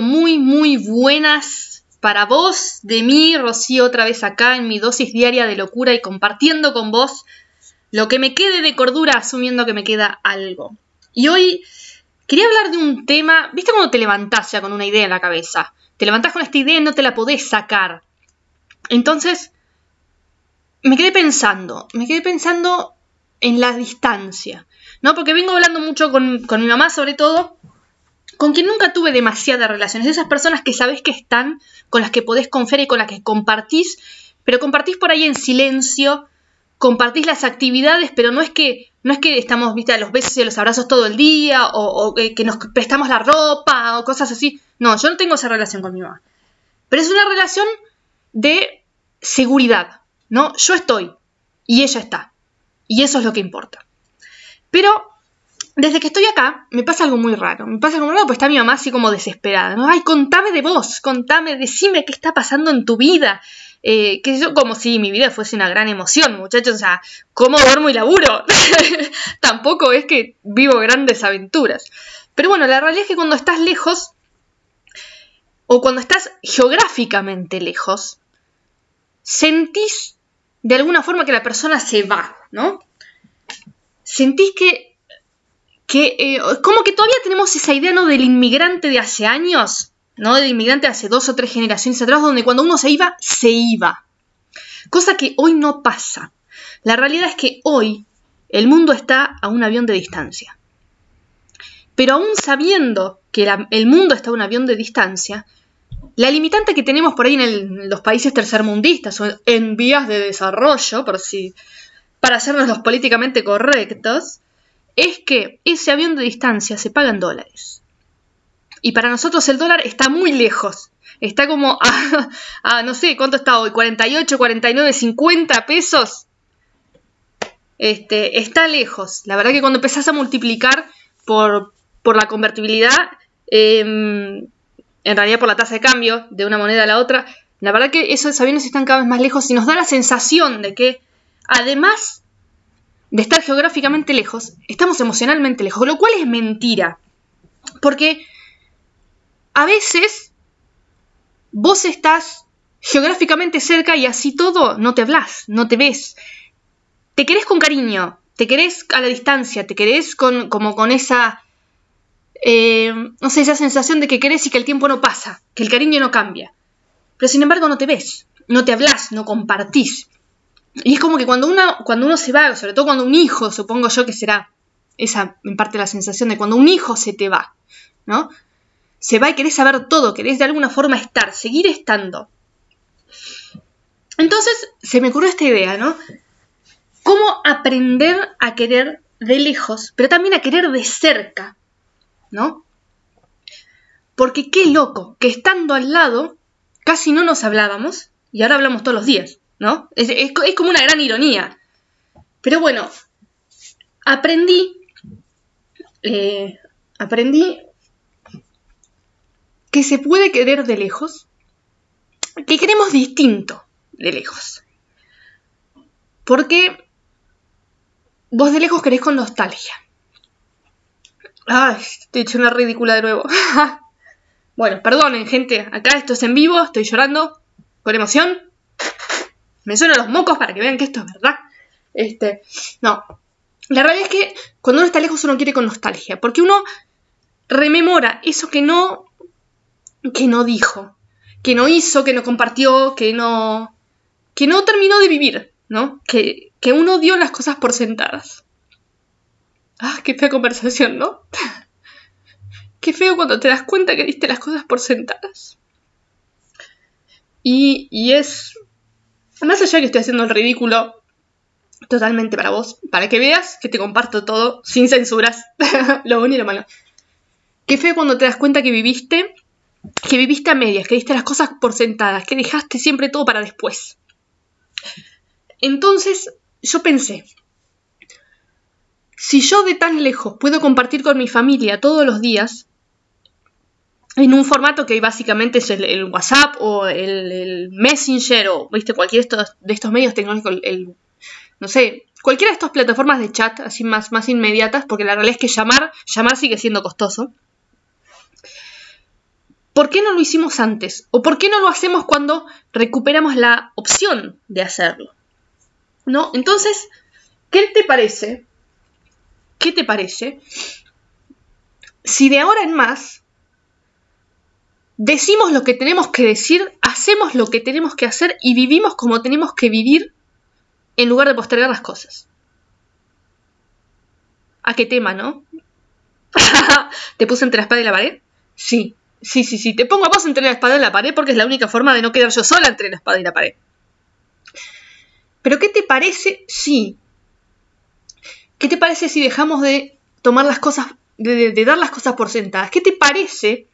muy, muy buenas para vos, de mí, Rocío, otra vez acá en mi dosis diaria de locura y compartiendo con vos lo que me quede de cordura, asumiendo que me queda algo. Y hoy quería hablar de un tema, ¿viste cuando te levantás ya con una idea en la cabeza? Te levantás con esta idea y no te la podés sacar. Entonces, me quedé pensando, me quedé pensando en la distancia, ¿no? Porque vengo hablando mucho con, con mi mamá sobre todo, con quien nunca tuve demasiadas relaciones, esas personas que sabes que están, con las que podés confiar y con las que compartís, pero compartís por ahí en silencio, compartís las actividades, pero no es que no es que estamos, viste, a los besos y a los abrazos todo el día, o, que nos prestamos la ropa, o cosas así. No, yo no tengo esa relación con mi mamá. Pero es una relación de seguridad, ¿no? Yo estoy y ella está. Y eso es lo que importa. Pero desde que estoy acá, me pasa algo muy raro. Me pasa algo muy raro porque está mi mamá así como desesperada. Ay, contame de vos, contame, decime qué está pasando en tu vida. Eh, que yo, como si mi vida fuese una gran emoción, muchachos. O sea, ¿cómo duermo y laburo? Tampoco es que vivo grandes aventuras. Pero bueno, la realidad es que cuando estás lejos, o cuando estás geográficamente lejos, sentís de alguna forma que la persona se va, ¿no? Sentís que que eh, como que todavía tenemos esa idea, ¿no? Del inmigrante de hace años, ¿no? Del inmigrante de hace dos o tres generaciones atrás, donde cuando uno se iba, se iba. Cosa que hoy no pasa. La realidad es que hoy el mundo está a un avión de distancia. Pero aún sabiendo que el mundo está a un avión de distancia, la limitante que tenemos por ahí en, los países tercermundistas o en vías de desarrollo, por si, para hacernos los políticamente correctos, es que ese avión de distancia se paga en dólares. Y para nosotros el dólar está muy lejos. Está como a, no sé, ¿cuánto está hoy? 48, 49, 50 pesos. Este, está lejos. La verdad que cuando empezás a multiplicar por, por la convertibilidad, em, en realidad por la tasa de cambio de una moneda a la otra, la verdad que esos aviones están cada vez más lejos y nos da la sensación de que además de estar geográficamente lejos, estamos emocionalmente lejos, lo cual es mentira. Porque a veces vos estás geográficamente cerca y así todo no te hablas, no te ves. Te querés con cariño, te querés a la distancia, te querés con, como con esa, eh, no sé, esa sensación de que querés y que el tiempo no pasa, que el cariño no cambia. Pero sin embargo no te ves, no te hablas, no compartís. Y es como que cuando, cuando uno se va, sobre todo cuando un hijo, supongo yo que será esa en parte la sensación de cuando un hijo se te va, ¿no? Se va y querés saber todo, querés de alguna forma estar, seguir estando. Entonces se me ocurrió esta idea, ¿no? ¿Cómo aprender a querer de lejos, pero también a querer de cerca, ¿no? Porque qué loco que estando al lado casi no nos hablábamos y ahora hablamos todos los días. ¿No? Es, como una gran ironía. Pero bueno, aprendí, eh, aprendí que se puede querer de lejos, que queremos distinto de lejos. Porque vos de lejos querés con nostalgia. Ay, te he hecho una ridícula de nuevo. bueno, perdonen, gente. Acá esto es en vivo, estoy llorando con emoción. Me suenan los mocos para que vean que esto es verdad. Este, no. La realidad es que cuando uno está lejos uno quiere con nostalgia, porque uno rememora eso que no que no dijo, que no hizo, que no compartió, que no que no terminó de vivir, ¿no? Que, que uno dio las cosas por sentadas. Ah, qué fea conversación, ¿no? qué feo cuando te das cuenta que diste las cosas por sentadas. Y, y es más allá que estoy haciendo el ridículo totalmente para vos, para que veas que te comparto todo sin censuras, lo bueno y lo malo. Qué feo cuando te das cuenta que viviste, que viviste a medias, que diste las cosas por sentadas, que dejaste siempre todo para después. Entonces yo pensé, si yo de tan lejos puedo compartir con mi familia todos los días, en un formato que básicamente es el, WhatsApp o el, Messenger o ¿viste? cualquiera de estos, de estos medios tecnológicos, el, no sé, cualquiera de estas plataformas de chat así más, más inmediatas, porque la realidad es que llamar, llamar sigue siendo costoso. ¿Por qué no lo hicimos antes? ¿O por qué no lo hacemos cuando recuperamos la opción de hacerlo? ¿No? Entonces, ¿qué te parece? ¿Qué te parece? Si de ahora en más decimos lo que tenemos que decir, hacemos lo que tenemos que hacer y vivimos como tenemos que vivir en lugar de postergar las cosas. ¿A qué tema, no? ¿Te puse entre la espada y la pared? Sí, sí, sí, sí. Te pongo a vos entre la espada y la pared porque es la única forma de no quedar yo sola entre la espada y la pared. Pero ¿qué te parece si... ¿Qué te parece si dejamos de tomar las cosas, de, de dar las cosas por sentadas? ¿Qué te parece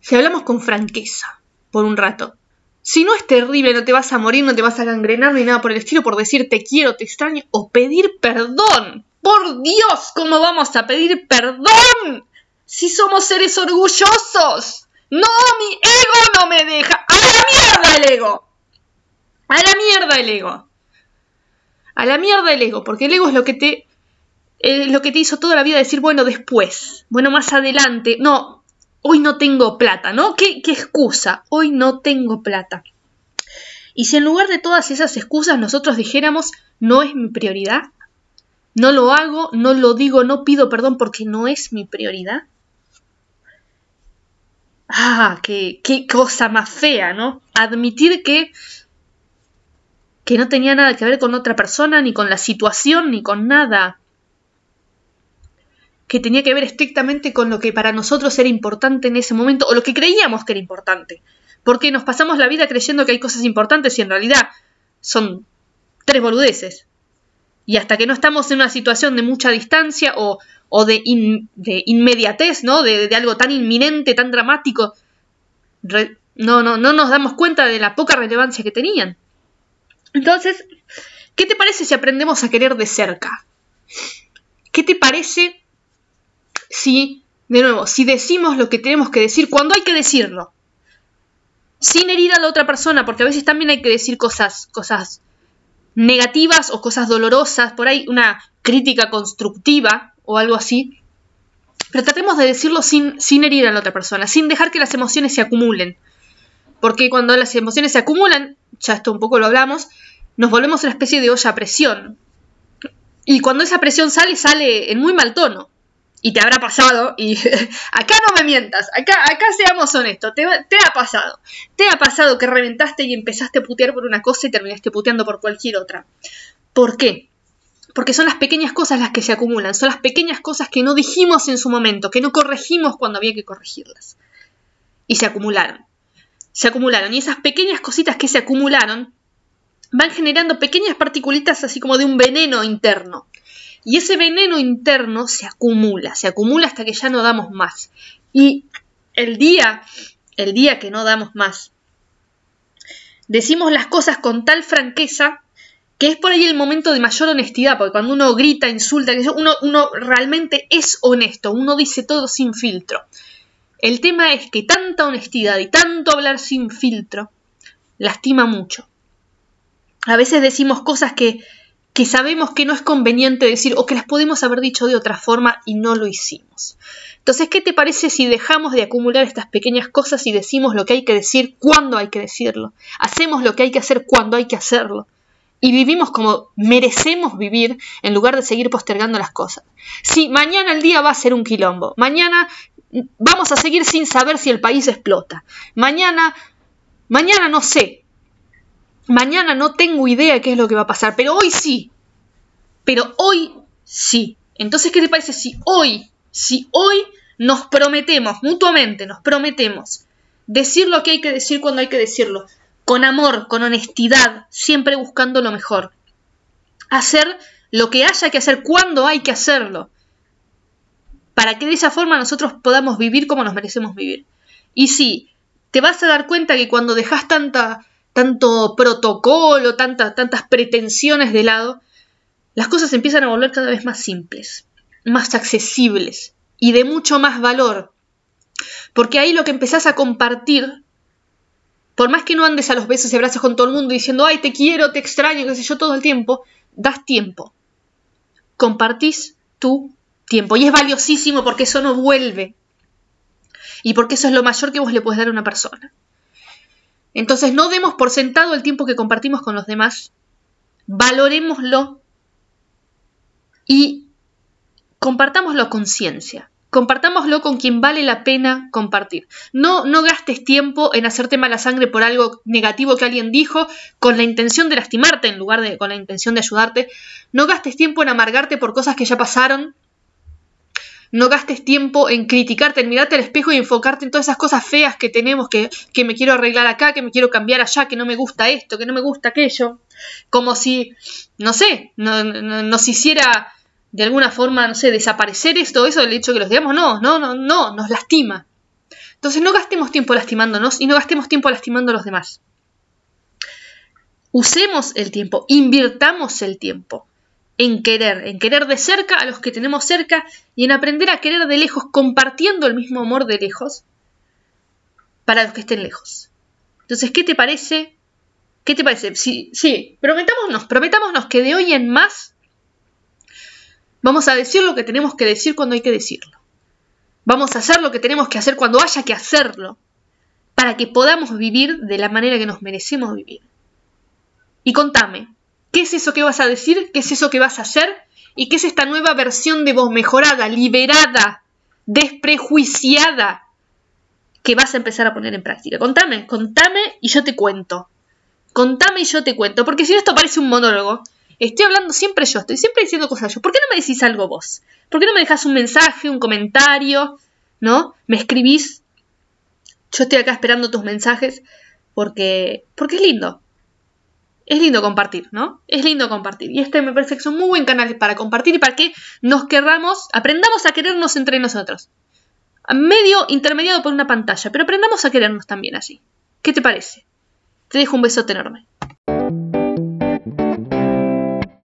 si hablamos con franqueza por un rato? Si no es terrible, no te vas a morir, no te vas a gangrenar ni nada por el estilo por decir te quiero, te extraño o pedir perdón. Por Dios, ¿cómo vamos a pedir perdón? Si somos seres orgullosos. No, mi ego no me deja. A la mierda el ego. A la mierda el ego. A la mierda el ego, porque el ego es lo que te lo que te hizo toda la vida decir, bueno, después, bueno, más adelante. No, hoy no tengo plata, ¿no? ¿Qué, excusa? Hoy no tengo plata. Y si en lugar de todas esas excusas nosotros dijéramos, no es mi prioridad, no lo hago, no lo digo, no pido perdón porque no es mi prioridad. Ah, qué, qué cosa más fea, ¿no? Admitir que, que no tenía nada que ver con otra persona, ni con la situación, ni con nada que tenía que ver estrictamente con lo que para nosotros era importante en ese momento o lo que creíamos que era importante. Porque nos pasamos la vida creyendo que hay cosas importantes y en realidad son tres boludeces. Y hasta que no estamos en una situación de mucha distancia o, de, inmediatez, ¿no? De, algo tan inminente, tan dramático, no, no, no nos damos cuenta de la poca relevancia que tenían. Entonces, ¿qué te parece si aprendemos a querer de cerca? ¿Qué te parece si, de nuevo, si decimos lo que tenemos que decir cuando hay que decirlo, sin herir a la otra persona, porque a veces también hay que decir cosas, cosas negativas o cosas dolorosas, por ahí una crítica constructiva o algo así. Pero tratemos de decirlo sin, sin herir a la otra persona, sin dejar que las emociones se acumulen. Porque cuando las emociones se acumulan, ya esto un poco lo hablamos, nos volvemos una especie de olla a presión. Y cuando esa presión sale, sale en muy mal tono y te habrá pasado, y acá no me mientas, acá, acá seamos honestos, te, te, ha pasado. Te ha pasado que reventaste y empezaste a putear por una cosa y terminaste puteando por cualquier otra. ¿Por qué? Porque son las pequeñas cosas las que se acumulan, son las pequeñas cosas que no dijimos en su momento, que no corregimos cuando había que corregirlas. Y se acumularon. Se acumularon. Y esas pequeñas cositas que se acumularon van generando pequeñas particulitas así como de un veneno interno y ese veneno interno se acumula, se acumula hasta que ya no damos más. Y el día, el día que no damos más, decimos las cosas con tal franqueza que es por ahí el momento de mayor honestidad, porque cuando uno grita, insulta, uno, uno realmente es honesto, uno dice todo sin filtro. El tema es que tanta honestidad y tanto hablar sin filtro lastima mucho. A veces decimos cosas que que sabemos que no es conveniente decir o que las podemos haber dicho de otra forma y no lo hicimos. Entonces, ¿qué te parece si dejamos de acumular estas pequeñas cosas y decimos lo que hay que decir cuando hay que decirlo? Hacemos lo que hay que hacer cuando hay que hacerlo. Y vivimos como merecemos vivir en lugar de seguir postergando las cosas. Si mañana el día va a ser un quilombo, mañana vamos a seguir sin saber si el país explota, mañana, mañana no sé, Mañana no tengo idea qué es lo que va a pasar, pero hoy sí. Pero hoy sí. Entonces, ¿qué te parece si hoy, si hoy nos prometemos mutuamente, nos prometemos decir lo que hay que decir cuando hay que decirlo, con amor, con honestidad, siempre buscando lo mejor. Hacer lo que haya que hacer cuando hay que hacerlo, para que de esa forma nosotros podamos vivir como nos merecemos vivir. Y sí, te vas a dar cuenta que cuando dejas tanta tanto protocolo, tantas, tantas pretensiones de lado, las cosas empiezan a volver cada vez más simples, más accesibles y de mucho más valor. Porque ahí lo que empezás a compartir, por más que no andes a los besos y abrazos con todo el mundo diciendo, ay, te quiero, te extraño, qué sé yo, todo el tiempo, das tiempo. Compartís tu tiempo. Y es valiosísimo porque eso no vuelve. y porque eso es lo mayor que vos le puedes dar a una persona. Entonces no demos por sentado el tiempo que compartimos con los demás, valorémoslo y compartámoslo con conciencia. Compartámoslo con quien vale la pena compartir. No, no gastes tiempo en hacerte mala sangre por algo negativo que alguien dijo con la intención de lastimarte en lugar de con la intención de ayudarte. No gastes tiempo en amargarte por cosas que ya pasaron. No gastes tiempo en criticarte, en mirarte al espejo y enfocarte en todas esas cosas feas que tenemos, que, que me quiero arreglar acá, que me quiero cambiar allá, que no me gusta esto, que no me gusta aquello. Como si, no sé, no, no, nos hiciera de alguna forma, no sé, desaparecer esto, eso del hecho que los digamos, no, no, no, no, nos lastima. Entonces no gastemos tiempo lastimándonos y no gastemos tiempo lastimando a los demás. Usemos el tiempo, invirtamos el tiempo en querer, en querer de cerca a los que tenemos cerca y en aprender a querer de lejos, compartiendo el mismo amor de lejos para los que estén lejos. Entonces, ¿qué te parece? ¿Qué te parece? Sí, sí, prometámonos, prometámonos que de hoy en más Vamos a decir lo que tenemos que decir cuando hay que decirlo. Vamos a hacer lo que tenemos que hacer cuando haya que hacerlo, para que podamos vivir de la manera que nos merecemos vivir. Y contame, ¿qué es eso que vas a decir? ¿Qué es eso que vas a hacer? ¿Y qué es esta nueva versión de vos mejorada, liberada, desprejuiciada que vas a empezar a poner en práctica? Contame, contame y yo te cuento. Contame y yo te cuento, porque si no esto parece un monólogo, Estoy hablando siempre yo, estoy siempre diciendo cosas yo. ¿Por qué no me decís algo vos? ¿Por qué no me dejas un mensaje, un comentario? ¿No? ¿Me escribís? Yo estoy acá esperando tus mensajes porque, porque es lindo. Es lindo compartir, ¿no? Es lindo compartir. Y este me parece que es un muy buen canal para compartir y para que nos querramos, aprendamos a querernos entre nosotros. Medio intermediado por una pantalla, pero aprendamos a querernos también así. ¿Qué te parece? Te dejo un besote enorme.